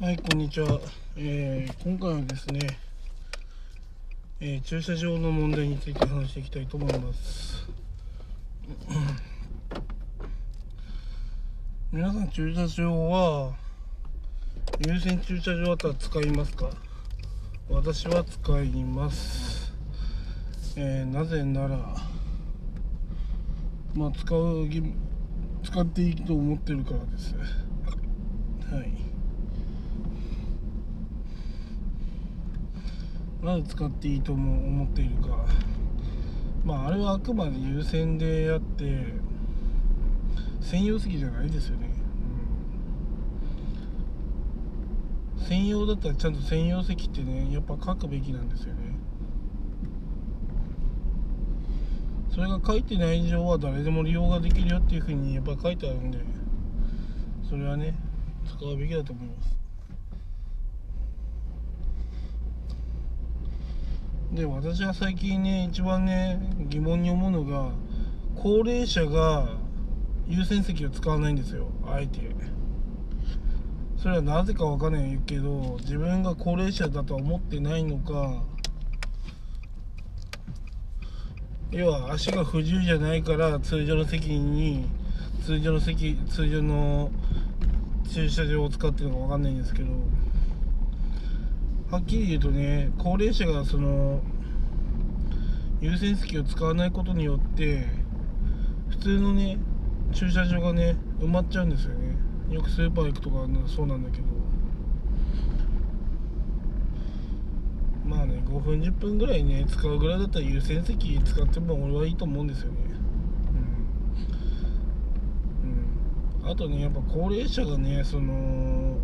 はい、こんにちは。えー今回はですね、えー駐車場の問題について話していきたいと思います。皆さん、駐車場は、優先駐車場だったら使いますか？私は使います。えーなぜなら、まあ、使う、使っていいと思ってるからです。はい。なぜ使っていいとも思っているか。まああれはあくまで優先であって専用席じゃないですよね、うん。専用だったらちゃんと専用席ってねやっぱ書くべきなんですよね。それが書いてない以上は誰でも利用ができるよっていうふうにやっぱ書いてあるんでそれはね使うべきだと思います。で私は最近ね一番ね疑問に思うのが高齢者が優先席を使わないんですよあえて。それはなぜかわかんないけど自分が高齢者だとは思ってないのか要は足が不自由じゃないから通常の席に通常の席通常の駐車場を使ってるのかわかんないんですけどはっきり言うとね高齢者がその優先席を使わないことによって普通のね駐車場がね埋まっちゃうんですよね。よくスーパー行くとかそうなんだけど。まあね5分10分ぐらいね使うぐらいだったら優先席使っても俺はいいと思うんですよね。うん、うん、あとねやっぱ高齢者がねその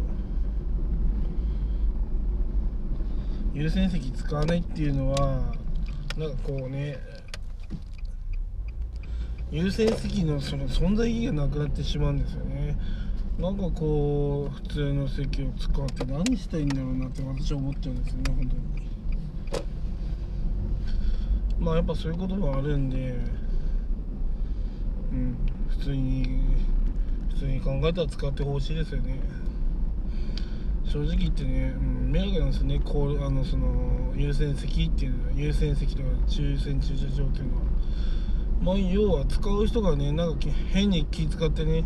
優先席使わないっていうのはなんかこうね優先席のその存在意義がなくなってしまうんですよね。なんかこう普通の席を使って何したいんだろうなって私は思っちゃうんですよね本当に。まあやっぱそういうこともあるんでうん普通に普通に考えたら使ってほしいですよね。正直言ってね、うん、迷惑なんですよね。こうあのその優先席っていうのは優先席とか抽選駐車場っていうの。はまあ要は使う人がねなんか変に気使ってね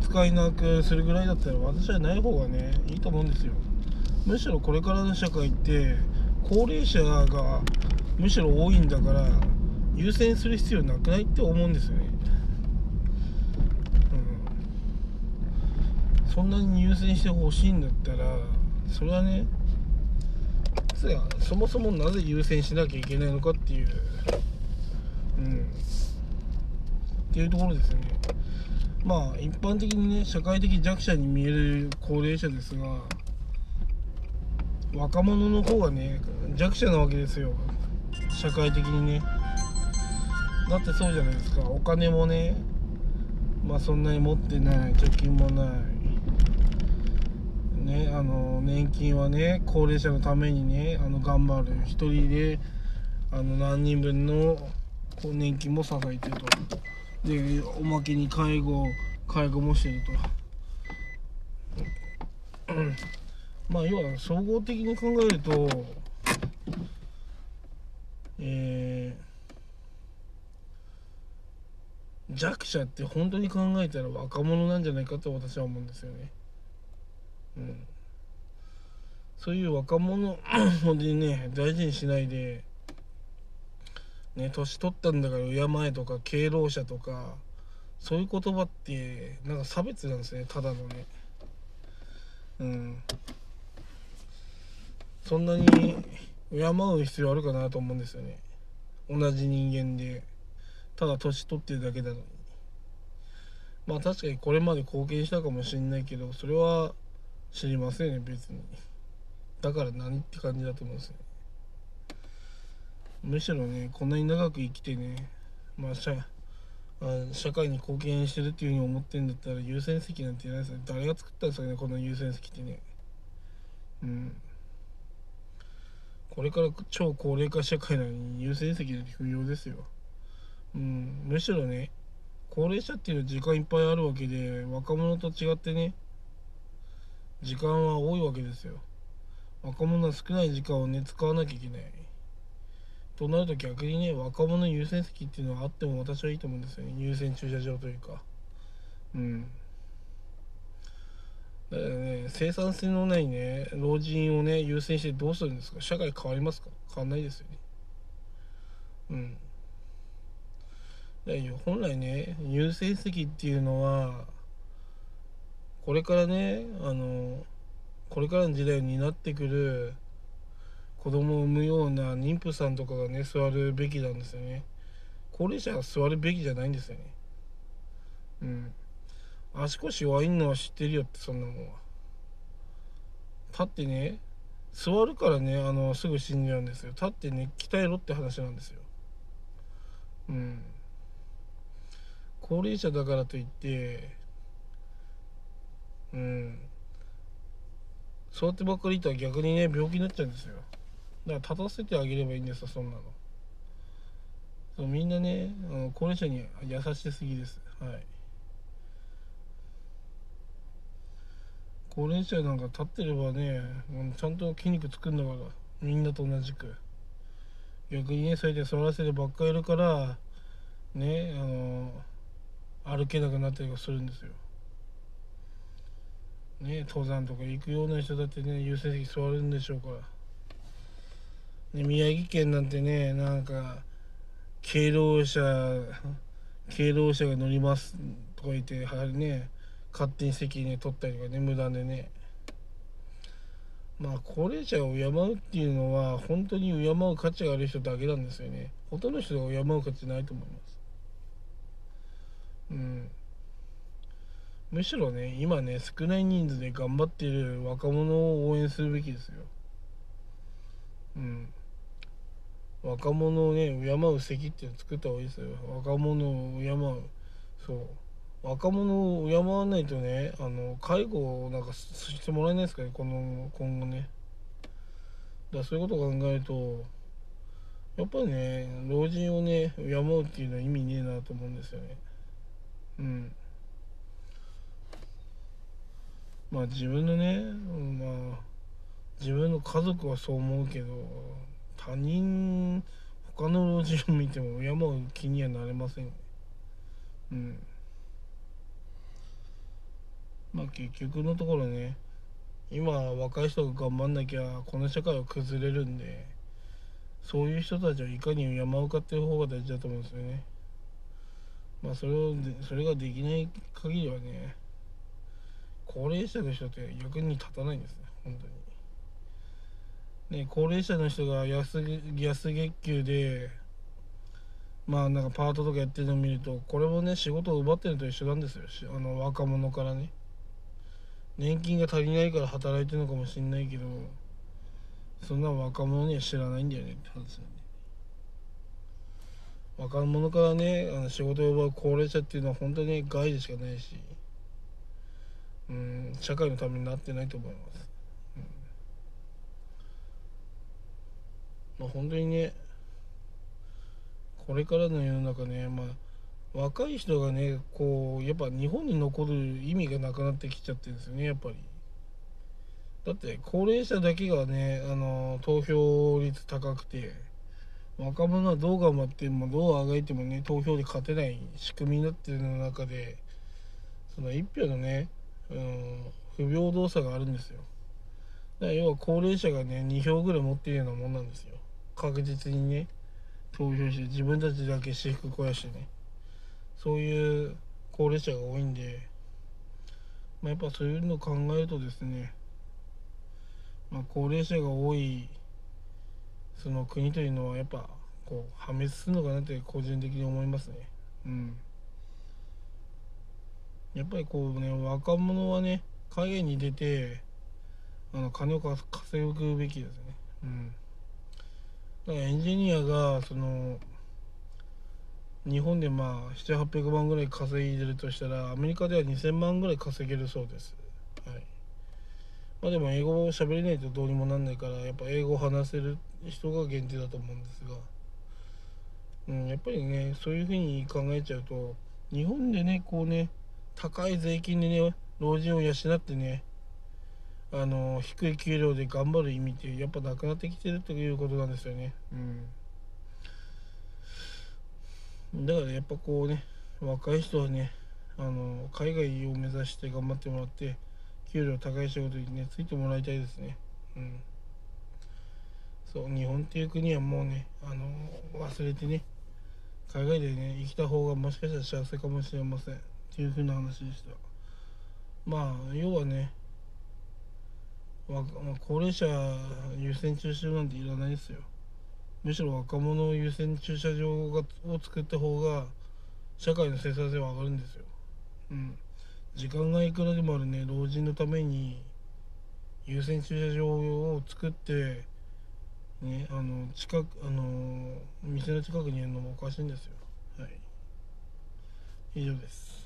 使いなくするぐらいだったら私はない方がねいいと思うんですよ。むしろこれからの社会って高齢者がむしろ多いんだから優先する必要なくないって思うんですよねうんそんなに優先してほしいんだったらそれはねつやそもそもなぜ優先しなきゃいけないのかっていううん。っていうところですよね。まあ一般的にね社会的弱者に見える高齢者ですが若者の方がね弱者なわけですよ。社会的にね。だってそうじゃないですか。お金もねまあそんなに持ってない。貯金もない。ねあの年金はね高齢者のためにねあの頑張る。一人であの何人分の年金も支えてると。でおまけに介護介護もしてると、まあ要は総合的に考えるとえー弱者って本当に考えたら若者なんじゃないかと私は思うんですよね。うん、そういう若者本当 にね大事にしないでね年取ったんだから敬えとか敬老者とかそういう言葉ってなんか差別なんですねただのね。うん。そんなに敬う必要あるかなと思うんですよね。同じ人間で。ただ年取ってるだけなのに。まあ確かにこれまで貢献したかもしれないけどそれは知りませんね別に。だから何って感じだと思うんですよ。むしろねこんなに長く生きてねまあ社社会に貢献してるっていうふうに思ってんだったら優先席なんていないですよ。誰が作ったんですかねこの優先席ってね。うん。これから超高齢化社会なのに優先席なんて不要ですよ。うん。むしろね高齢者っていうのは時間いっぱいあるわけで若者と違ってね時間は多いわけですよ。若者は少ない時間をね使わなきゃいけない。となると逆にね若者優先席っていうのはあっても私はいいと思うんですよね。優先駐車場というか。うん。だからね生産性のないね老人をね優先してどうするんですか？社会変わりますか？変わんないですよね。うん。だから本来ね優先席っていうのはこれからねあのこれからの時代になってくる子供を産むような妊婦さんとかがね座るべきなんですよね。高齢者が座るべきじゃないんですよね。うん。足腰弱いのは知ってるよってそんなもんは。立ってね座るからねあのすぐ死んじゃうんですよ。立ってね鍛えろって話なんですよ。うん。高齢者だからといってうん。そうやってばっかりいたら逆にね病気になっちゃうんですよ。だから立たせてあげればいいんですよそんなの。そうみんなねあの高齢者に優しすぎです。はい。高齢者なんか立ってればねちゃんと筋肉つくんだからみんなと同じく。逆にねそれで座らせてばっかりいるからねあの歩けなくなったりするんですよ。ね登山とか行くような人だってね優先席座るんでしょうから。ね、宮城県なんてねなんか敬老者敬老者が乗りますとか言ってはりね勝手に席ね取ったりとかね無断でね。まあ高齢者を敬うっていうのは本当に敬う価値がある人だけなんですよね。ほとんどの人が敬う価値ないと思います。うん。むしろね今ね少ない人数で頑張ってる若者を応援するべきですよ。うん。若者をね敬う席っていうのを作った方がいいですよ。若者を敬う。そう。若者を敬わないとねあの介護なんかしてもらえないですかねこの今後ね。だからそういうことを考えるとやっぱりね老人をね敬うっていうのは意味ねえなと思うんですよね。うん。まあ自分のねまあ自分の家族はそう思うけど他人他の老人を見ても敬う気にはなれません。うん。まあ結局のところね今若い人が頑張んなきゃこの社会は崩れるんでそういう人たちをいかに敬うかっていう方が大事だと思うんですよね。まあそれをそれができない限りはね高齢者の人って役に立たないんですね本当に。ね、高齢者の人が安安月給でまあなんかパートとかやってるのを見るとこれもね仕事を奪ってるのと一緒なんですよ。あの若者からね。年金が足りないから働いてるのかもしんないけどそんな若者には知らないんだよねって話だね若者からねあの仕事を奪う高齢者っていうのは本当に害でしかないし。社会のためになってないと思います。まあ、本当にねこれからの世の中ね、まあ、若い人がねこうやっぱ日本に残る意味がなくなってきちゃってるんですよねやっぱり。だって高齢者だけがねあの投票率高くて若者はどう頑張ってもどうあがいてもね投票で勝てない仕組みになってる中でその1票のね、うん、不平等さがあるんですよ。だから要は高齢者がね2票ぐらい持っているようなもんなんですよ。確実にね投票して自分たちだけ私服肥やしてね。そういう高齢者が多いんで、まあ、やっぱそういうのを考えるとですね、まあ、高齢者が多いその国というのはやっぱこう破滅するのかなって個人的に思いますね。うん。やっぱりこうね若者はね影に出てあの金を稼ぐべきですね。うん。だからエンジニアがその日本でまあ700800万ぐらい稼いでるとしたらアメリカでは2000万ぐらい稼げるそうです、はい、まあでも英語を喋れないとどうにもなんないからやっぱ英語を話せる人が限定だと思うんですが、うん、やっぱりねそういうふうに考えちゃうと日本でねこうね高い税金でね老人を養ってねあの低い給料で頑張る意味ってやっぱなくなってきてるということなんですよね。うん。だからやっぱこうね若い人はねあの海外を目指して頑張ってもらって給料高い仕事にねついてもらいたいですね。うん。そう日本っていう国はもうねあの忘れてね海外でね生きた方がもしかしたら幸せかもしれません。っていう風な話でした。まあ要はねまあ、高齢者優先駐車場なんていらないですよ。むしろ若者優先駐車場がを作った方が社会の生産性は上がるんですよ。うん。時間がいくらでもあるね老人のために優先駐車場を作ってねあの近くあの店の近くにいるのもおかしいんですよ。はい。以上です。